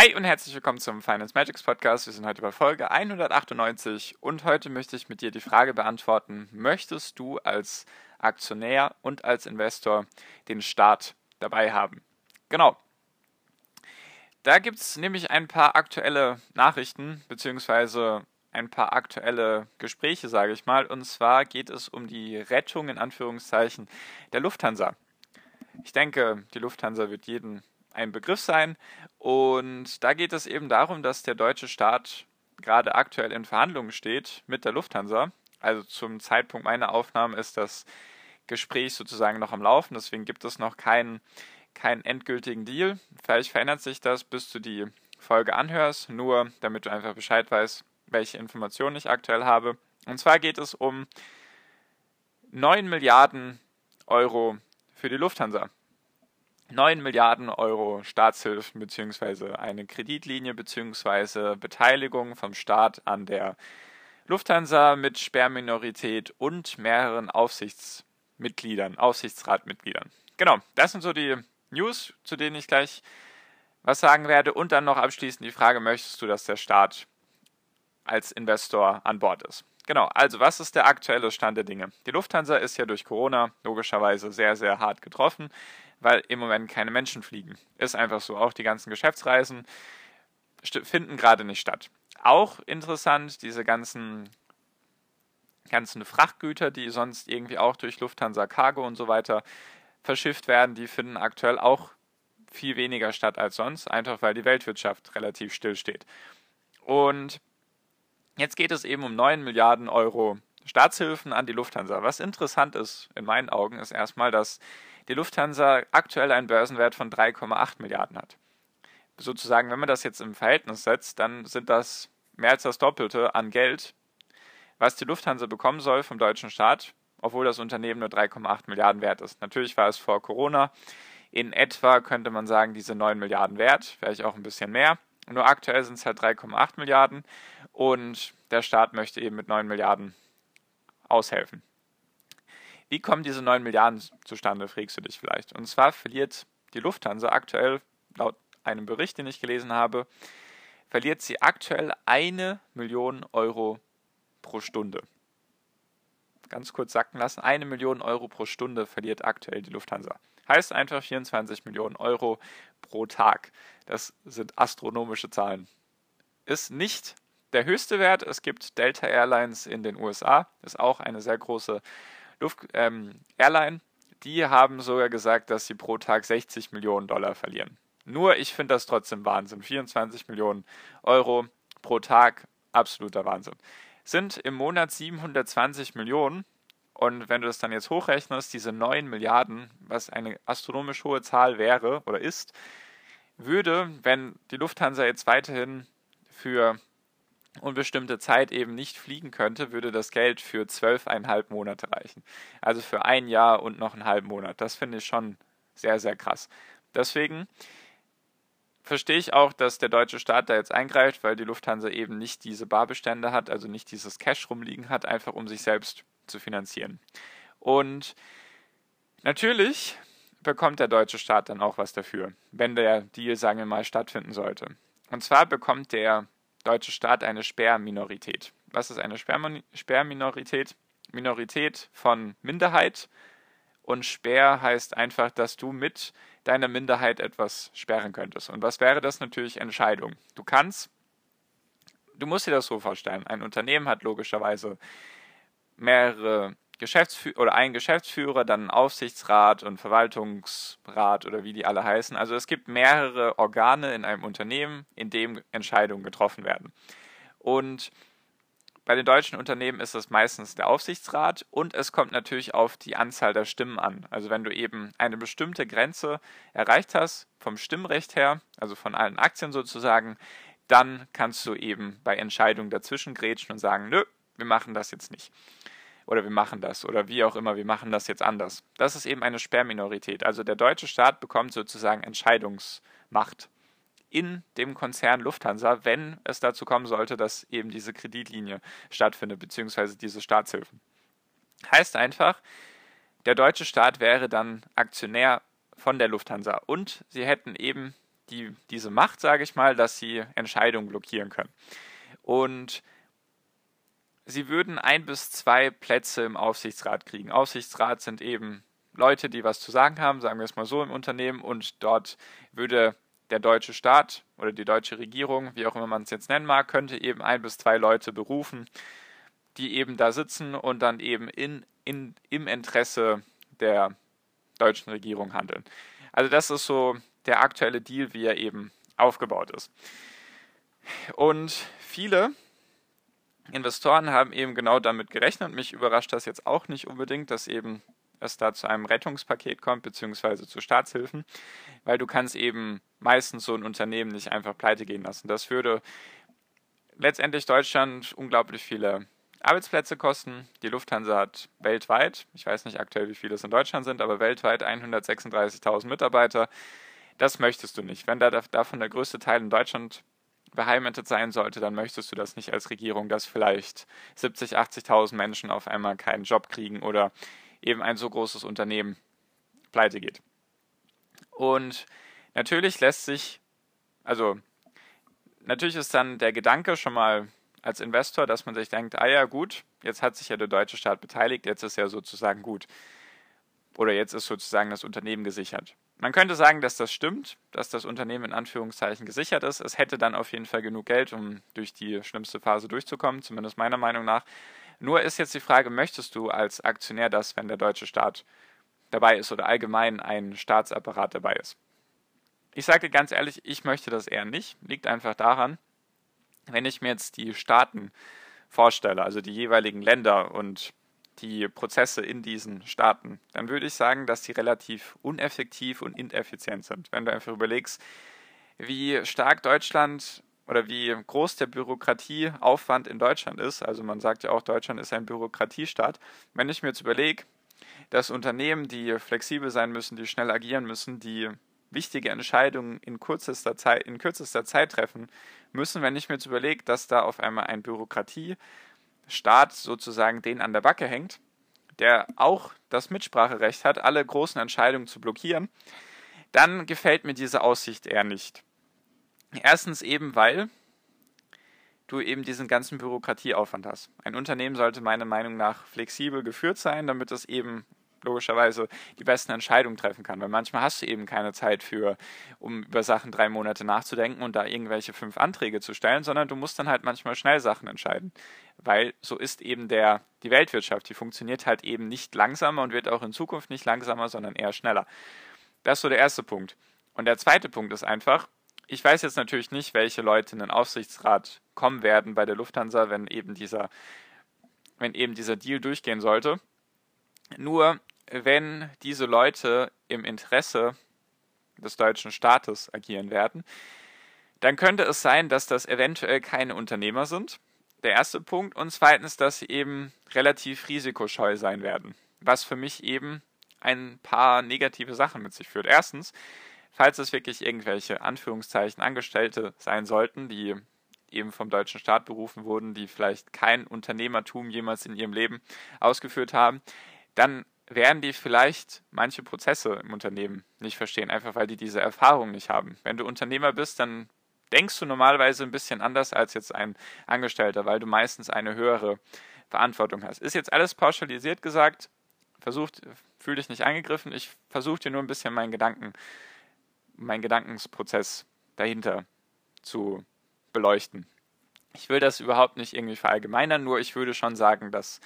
Hi und herzlich willkommen zum Finance Magics Podcast. Wir sind heute bei Folge 198 und heute möchte ich mit dir die Frage beantworten, möchtest du als Aktionär und als Investor den Staat dabei haben? Genau. Da gibt es nämlich ein paar aktuelle Nachrichten beziehungsweise ein paar aktuelle Gespräche, sage ich mal. Und zwar geht es um die Rettung in Anführungszeichen der Lufthansa. Ich denke, die Lufthansa wird jeden ein Begriff sein. Und da geht es eben darum, dass der deutsche Staat gerade aktuell in Verhandlungen steht mit der Lufthansa. Also zum Zeitpunkt meiner Aufnahme ist das Gespräch sozusagen noch am Laufen, deswegen gibt es noch keinen, keinen endgültigen Deal. Vielleicht verändert sich das, bis du die Folge anhörst, nur damit du einfach Bescheid weißt, welche Informationen ich aktuell habe. Und zwar geht es um 9 Milliarden Euro für die Lufthansa. 9 Milliarden Euro Staatshilfen bzw. eine Kreditlinie bzw. Beteiligung vom Staat an der Lufthansa mit Sperrminorität und mehreren Aufsichtsmitgliedern, Aufsichtsratmitgliedern. Genau, das sind so die News, zu denen ich gleich was sagen werde. Und dann noch abschließend die Frage, möchtest du, dass der Staat als Investor an Bord ist? Genau, also was ist der aktuelle Stand der Dinge? Die Lufthansa ist ja durch Corona logischerweise sehr, sehr hart getroffen weil im Moment keine Menschen fliegen. Ist einfach so. Auch die ganzen Geschäftsreisen finden gerade nicht statt. Auch interessant, diese ganzen, ganzen Frachtgüter, die sonst irgendwie auch durch Lufthansa Cargo und so weiter verschifft werden, die finden aktuell auch viel weniger statt als sonst, einfach weil die Weltwirtschaft relativ still steht. Und jetzt geht es eben um 9 Milliarden Euro Staatshilfen an die Lufthansa. Was interessant ist in meinen Augen, ist erstmal, dass die Lufthansa aktuell einen Börsenwert von 3,8 Milliarden hat. Sozusagen, wenn man das jetzt im Verhältnis setzt, dann sind das mehr als das Doppelte an Geld, was die Lufthansa bekommen soll vom deutschen Staat, obwohl das Unternehmen nur 3,8 Milliarden wert ist. Natürlich war es vor Corona in etwa, könnte man sagen, diese 9 Milliarden wert, vielleicht auch ein bisschen mehr. Nur aktuell sind es halt 3,8 Milliarden und der Staat möchte eben mit 9 Milliarden aushelfen. Wie kommen diese 9 Milliarden zustande, fragst du dich vielleicht. Und zwar verliert die Lufthansa aktuell, laut einem Bericht, den ich gelesen habe, verliert sie aktuell eine Million Euro pro Stunde. Ganz kurz sacken lassen, eine Million Euro pro Stunde verliert aktuell die Lufthansa. Heißt einfach 24 Millionen Euro pro Tag. Das sind astronomische Zahlen. Ist nicht der höchste Wert. Es gibt Delta Airlines in den USA, ist auch eine sehr große Luft, ähm, Airline, die haben sogar gesagt, dass sie pro Tag 60 Millionen Dollar verlieren. Nur ich finde das trotzdem Wahnsinn. 24 Millionen Euro pro Tag, absoluter Wahnsinn. Sind im Monat 720 Millionen. Und wenn du das dann jetzt hochrechnest, diese 9 Milliarden, was eine astronomisch hohe Zahl wäre oder ist, würde, wenn die Lufthansa jetzt weiterhin für unbestimmte Zeit eben nicht fliegen könnte, würde das Geld für zwölfeinhalb Monate reichen. Also für ein Jahr und noch einen halben Monat. Das finde ich schon sehr, sehr krass. Deswegen verstehe ich auch, dass der deutsche Staat da jetzt eingreift, weil die Lufthansa eben nicht diese Barbestände hat, also nicht dieses Cash rumliegen hat, einfach um sich selbst zu finanzieren. Und natürlich bekommt der deutsche Staat dann auch was dafür, wenn der Deal, sagen wir mal, stattfinden sollte. Und zwar bekommt der deutsche Staat eine Sperrminorität. Was ist eine Sperrminorität? Minorität von Minderheit und Sperr heißt einfach, dass du mit deiner Minderheit etwas sperren könntest. Und was wäre das natürlich? Entscheidung. Du kannst, du musst dir das so vorstellen, ein Unternehmen hat logischerweise mehrere Geschäftsführer oder ein Geschäftsführer, dann Aufsichtsrat und Verwaltungsrat oder wie die alle heißen. Also es gibt mehrere Organe in einem Unternehmen, in dem Entscheidungen getroffen werden. Und bei den deutschen Unternehmen ist es meistens der Aufsichtsrat und es kommt natürlich auf die Anzahl der Stimmen an. Also wenn du eben eine bestimmte Grenze erreicht hast, vom Stimmrecht her, also von allen Aktien sozusagen, dann kannst du eben bei Entscheidungen dazwischen grätschen und sagen, nö, wir machen das jetzt nicht. Oder wir machen das. Oder wie auch immer, wir machen das jetzt anders. Das ist eben eine Sperrminorität. Also der deutsche Staat bekommt sozusagen Entscheidungsmacht in dem Konzern Lufthansa, wenn es dazu kommen sollte, dass eben diese Kreditlinie stattfindet, beziehungsweise diese Staatshilfen. Heißt einfach, der deutsche Staat wäre dann Aktionär von der Lufthansa und sie hätten eben die, diese Macht, sage ich mal, dass sie Entscheidungen blockieren können. Und sie würden ein bis zwei Plätze im Aufsichtsrat kriegen. Aufsichtsrat sind eben Leute, die was zu sagen haben, sagen wir es mal so im Unternehmen, und dort würde der deutsche Staat oder die deutsche Regierung, wie auch immer man es jetzt nennen mag, könnte eben ein bis zwei Leute berufen, die eben da sitzen und dann eben in, in, im Interesse der deutschen Regierung handeln. Also das ist so der aktuelle Deal, wie er eben aufgebaut ist. Und viele Investoren haben eben genau damit gerechnet. Mich überrascht das jetzt auch nicht unbedingt, dass eben es da zu einem Rettungspaket kommt, beziehungsweise zu Staatshilfen, weil du kannst eben meistens so ein Unternehmen nicht einfach pleite gehen lassen. Das würde letztendlich Deutschland unglaublich viele Arbeitsplätze kosten. Die Lufthansa hat weltweit, ich weiß nicht aktuell, wie viele es in Deutschland sind, aber weltweit 136.000 Mitarbeiter. Das möchtest du nicht. Wenn da davon der größte Teil in Deutschland beheimatet sein sollte, dann möchtest du das nicht als Regierung, dass vielleicht 70.000, 80.000 Menschen auf einmal keinen Job kriegen oder eben ein so großes Unternehmen pleite geht. Und natürlich lässt sich, also natürlich ist dann der Gedanke schon mal als Investor, dass man sich denkt, ah ja gut, jetzt hat sich ja der deutsche Staat beteiligt, jetzt ist ja sozusagen gut. Oder jetzt ist sozusagen das Unternehmen gesichert. Man könnte sagen, dass das stimmt, dass das Unternehmen in Anführungszeichen gesichert ist. Es hätte dann auf jeden Fall genug Geld, um durch die schlimmste Phase durchzukommen, zumindest meiner Meinung nach. Nur ist jetzt die Frage, möchtest du als Aktionär das, wenn der deutsche Staat dabei ist oder allgemein ein Staatsapparat dabei ist? Ich sage ganz ehrlich, ich möchte das eher nicht. Liegt einfach daran, wenn ich mir jetzt die Staaten vorstelle, also die jeweiligen Länder und die Prozesse in diesen Staaten, dann würde ich sagen, dass die relativ uneffektiv und ineffizient sind. Wenn du einfach überlegst, wie stark Deutschland oder wie groß der Bürokratieaufwand in Deutschland ist. Also man sagt ja auch, Deutschland ist ein Bürokratiestaat. Wenn ich mir jetzt überlege, dass Unternehmen, die flexibel sein müssen, die schnell agieren müssen, die wichtige Entscheidungen in kürzester Zeit, in kürzester Zeit treffen müssen, wenn ich mir jetzt überlege, dass da auf einmal ein Bürokratiestaat sozusagen den an der Backe hängt, der auch das Mitspracherecht hat, alle großen Entscheidungen zu blockieren, dann gefällt mir diese Aussicht eher nicht. Erstens eben, weil du eben diesen ganzen Bürokratieaufwand hast. Ein Unternehmen sollte meiner Meinung nach flexibel geführt sein, damit es eben logischerweise die besten Entscheidungen treffen kann. Weil manchmal hast du eben keine Zeit für, um über Sachen drei Monate nachzudenken und da irgendwelche fünf Anträge zu stellen, sondern du musst dann halt manchmal schnell Sachen entscheiden. Weil so ist eben der, die Weltwirtschaft, die funktioniert halt eben nicht langsamer und wird auch in Zukunft nicht langsamer, sondern eher schneller. Das ist so der erste Punkt. Und der zweite Punkt ist einfach, ich weiß jetzt natürlich nicht, welche Leute in den Aufsichtsrat kommen werden bei der Lufthansa, wenn eben dieser, wenn eben dieser Deal durchgehen sollte. Nur wenn diese Leute im Interesse des deutschen Staates agieren werden, dann könnte es sein, dass das eventuell keine Unternehmer sind. Der erste Punkt. Und zweitens, dass sie eben relativ risikoscheu sein werden. Was für mich eben ein paar negative Sachen mit sich führt. Erstens, falls es wirklich irgendwelche Anführungszeichen Angestellte sein sollten, die eben vom deutschen Staat berufen wurden, die vielleicht kein Unternehmertum jemals in ihrem Leben ausgeführt haben, dann werden die vielleicht manche Prozesse im Unternehmen nicht verstehen, einfach weil die diese Erfahrung nicht haben. Wenn du Unternehmer bist, dann denkst du normalerweise ein bisschen anders als jetzt ein Angestellter, weil du meistens eine höhere Verantwortung hast. Ist jetzt alles pauschalisiert gesagt, versucht, fühl dich nicht angegriffen, ich versuche dir nur ein bisschen meinen Gedanken meinen Gedankensprozess dahinter zu beleuchten. Ich will das überhaupt nicht irgendwie verallgemeinern, nur ich würde schon sagen, dass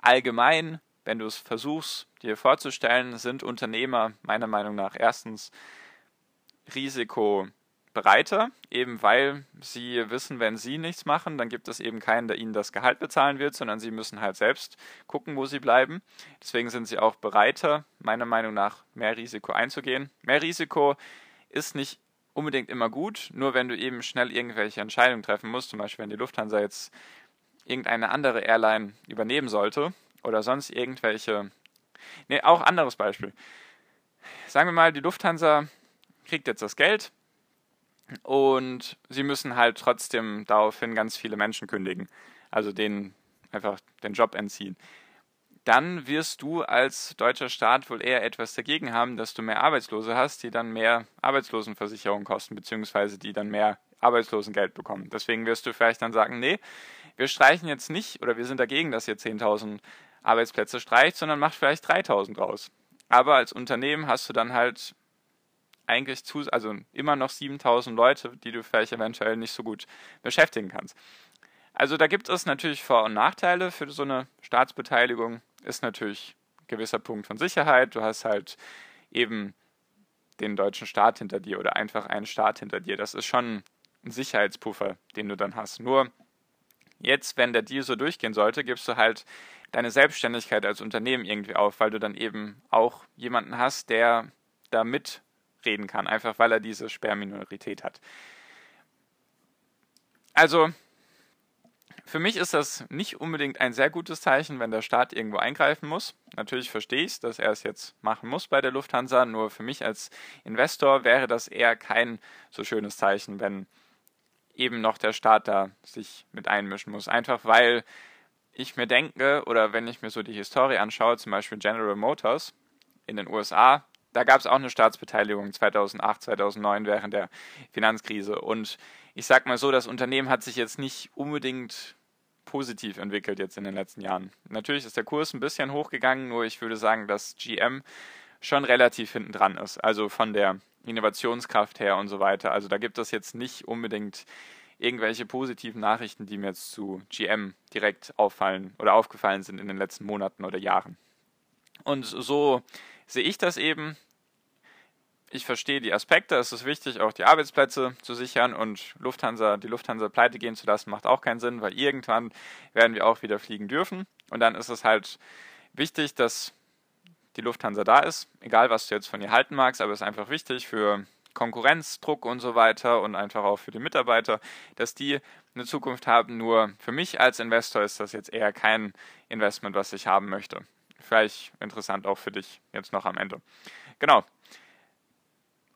allgemein, wenn du es versuchst, dir vorzustellen, sind Unternehmer meiner Meinung nach erstens Risiko bereiter, eben weil sie wissen, wenn sie nichts machen, dann gibt es eben keinen, der ihnen das Gehalt bezahlen wird, sondern sie müssen halt selbst gucken, wo sie bleiben. Deswegen sind sie auch bereiter, meiner Meinung nach, mehr Risiko einzugehen. Mehr Risiko ist nicht unbedingt immer gut, nur wenn du eben schnell irgendwelche Entscheidungen treffen musst, zum Beispiel wenn die Lufthansa jetzt irgendeine andere Airline übernehmen sollte oder sonst irgendwelche. Ne, auch anderes Beispiel. Sagen wir mal, die Lufthansa kriegt jetzt das Geld und sie müssen halt trotzdem daraufhin ganz viele Menschen kündigen, also denen einfach den Job entziehen. Dann wirst du als deutscher Staat wohl eher etwas dagegen haben, dass du mehr Arbeitslose hast, die dann mehr Arbeitslosenversicherung kosten, beziehungsweise die dann mehr Arbeitslosengeld bekommen. Deswegen wirst du vielleicht dann sagen, nee, wir streichen jetzt nicht oder wir sind dagegen, dass ihr 10.000 Arbeitsplätze streicht, sondern macht vielleicht 3.000 draus. Aber als Unternehmen hast du dann halt eigentlich zu, also immer noch 7.000 Leute, die du vielleicht eventuell nicht so gut beschäftigen kannst. Also da gibt es natürlich Vor- und Nachteile für so eine Staatsbeteiligung. Ist natürlich ein gewisser Punkt von Sicherheit. Du hast halt eben den deutschen Staat hinter dir oder einfach einen Staat hinter dir. Das ist schon ein Sicherheitspuffer, den du dann hast. Nur Jetzt, wenn der Deal so durchgehen sollte, gibst du halt deine Selbstständigkeit als Unternehmen irgendwie auf, weil du dann eben auch jemanden hast, der da mitreden kann, einfach weil er diese Sperrminorität hat. Also, für mich ist das nicht unbedingt ein sehr gutes Zeichen, wenn der Staat irgendwo eingreifen muss. Natürlich verstehe ich es, dass er es jetzt machen muss bei der Lufthansa, nur für mich als Investor wäre das eher kein so schönes Zeichen, wenn eben noch der Staat da sich mit einmischen muss. Einfach weil ich mir denke, oder wenn ich mir so die Historie anschaue, zum Beispiel General Motors in den USA, da gab es auch eine Staatsbeteiligung 2008, 2009 während der Finanzkrise. Und ich sag mal so, das Unternehmen hat sich jetzt nicht unbedingt positiv entwickelt jetzt in den letzten Jahren. Natürlich ist der Kurs ein bisschen hochgegangen, nur ich würde sagen, dass GM schon relativ hinten dran ist. Also von der Innovationskraft her und so weiter. Also da gibt es jetzt nicht unbedingt irgendwelche positiven Nachrichten, die mir jetzt zu GM direkt auffallen oder aufgefallen sind in den letzten Monaten oder Jahren. Und so sehe ich das eben. Ich verstehe die Aspekte, es ist wichtig, auch die Arbeitsplätze zu sichern und Lufthansa, die Lufthansa pleite gehen zu lassen, macht auch keinen Sinn, weil irgendwann werden wir auch wieder fliegen dürfen. Und dann ist es halt wichtig, dass die Lufthansa da ist, egal was du jetzt von ihr halten magst, aber es ist einfach wichtig für Konkurrenzdruck und so weiter und einfach auch für die Mitarbeiter, dass die eine Zukunft haben. Nur für mich als Investor ist das jetzt eher kein Investment, was ich haben möchte. Vielleicht interessant auch für dich jetzt noch am Ende. Genau.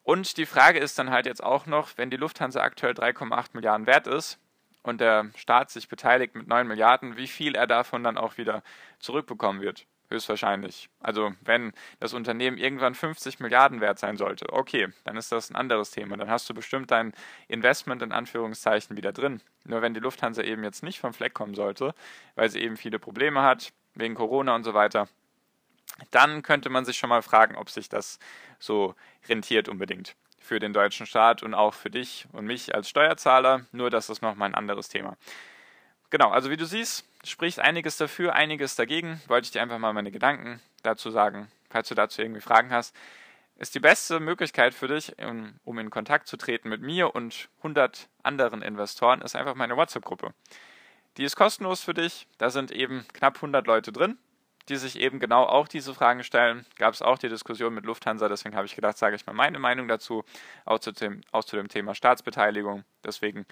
Und die Frage ist dann halt jetzt auch noch, wenn die Lufthansa aktuell 3,8 Milliarden wert ist und der Staat sich beteiligt mit 9 Milliarden, wie viel er davon dann auch wieder zurückbekommen wird höchstwahrscheinlich. Also wenn das Unternehmen irgendwann 50 Milliarden wert sein sollte, okay, dann ist das ein anderes Thema. Dann hast du bestimmt dein Investment in Anführungszeichen wieder drin. Nur wenn die Lufthansa eben jetzt nicht vom Fleck kommen sollte, weil sie eben viele Probleme hat, wegen Corona und so weiter, dann könnte man sich schon mal fragen, ob sich das so rentiert unbedingt für den deutschen Staat und auch für dich und mich als Steuerzahler. Nur das ist nochmal ein anderes Thema. Genau, also wie du siehst, spricht einiges dafür, einiges dagegen. Wollte ich dir einfach mal meine Gedanken dazu sagen, falls du dazu irgendwie Fragen hast. Ist die beste Möglichkeit für dich, um in Kontakt zu treten mit mir und 100 anderen Investoren, ist einfach meine WhatsApp-Gruppe. Die ist kostenlos für dich. Da sind eben knapp 100 Leute drin, die sich eben genau auch diese Fragen stellen. Gab es auch die Diskussion mit Lufthansa, deswegen habe ich gedacht, sage ich mal meine Meinung dazu, auch zu dem, auch zu dem Thema Staatsbeteiligung. Deswegen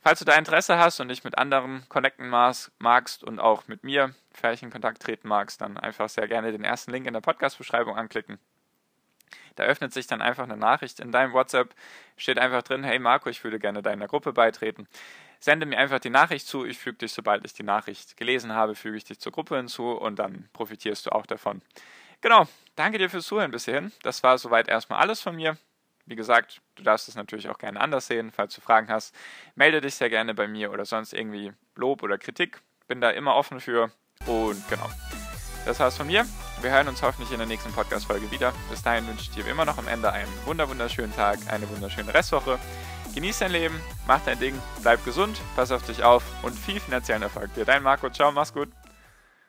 Falls du da Interesse hast und dich mit anderen connecten magst und auch mit mir vielleicht in Kontakt treten magst, dann einfach sehr gerne den ersten Link in der Podcast-Beschreibung anklicken. Da öffnet sich dann einfach eine Nachricht in deinem WhatsApp, steht einfach drin, hey Marco, ich würde gerne deiner Gruppe beitreten. Sende mir einfach die Nachricht zu, ich füge dich, sobald ich die Nachricht gelesen habe, füge ich dich zur Gruppe hinzu und dann profitierst du auch davon. Genau, danke dir fürs Zuhören bis hierhin. Das war soweit erstmal alles von mir. Wie gesagt, du darfst es natürlich auch gerne anders sehen. Falls du Fragen hast, melde dich sehr gerne bei mir oder sonst irgendwie Lob oder Kritik. Bin da immer offen für. Und genau. Das war's von mir. Wir hören uns hoffentlich in der nächsten Podcast-Folge wieder. Bis dahin wünsche ich dir wie immer noch am Ende einen wunderschönen Tag, eine wunderschöne Restwoche. Genieß dein Leben, mach dein Ding, bleib gesund, pass auf dich auf und viel finanziellen Erfolg dir. Dein Marco, ciao, mach's gut.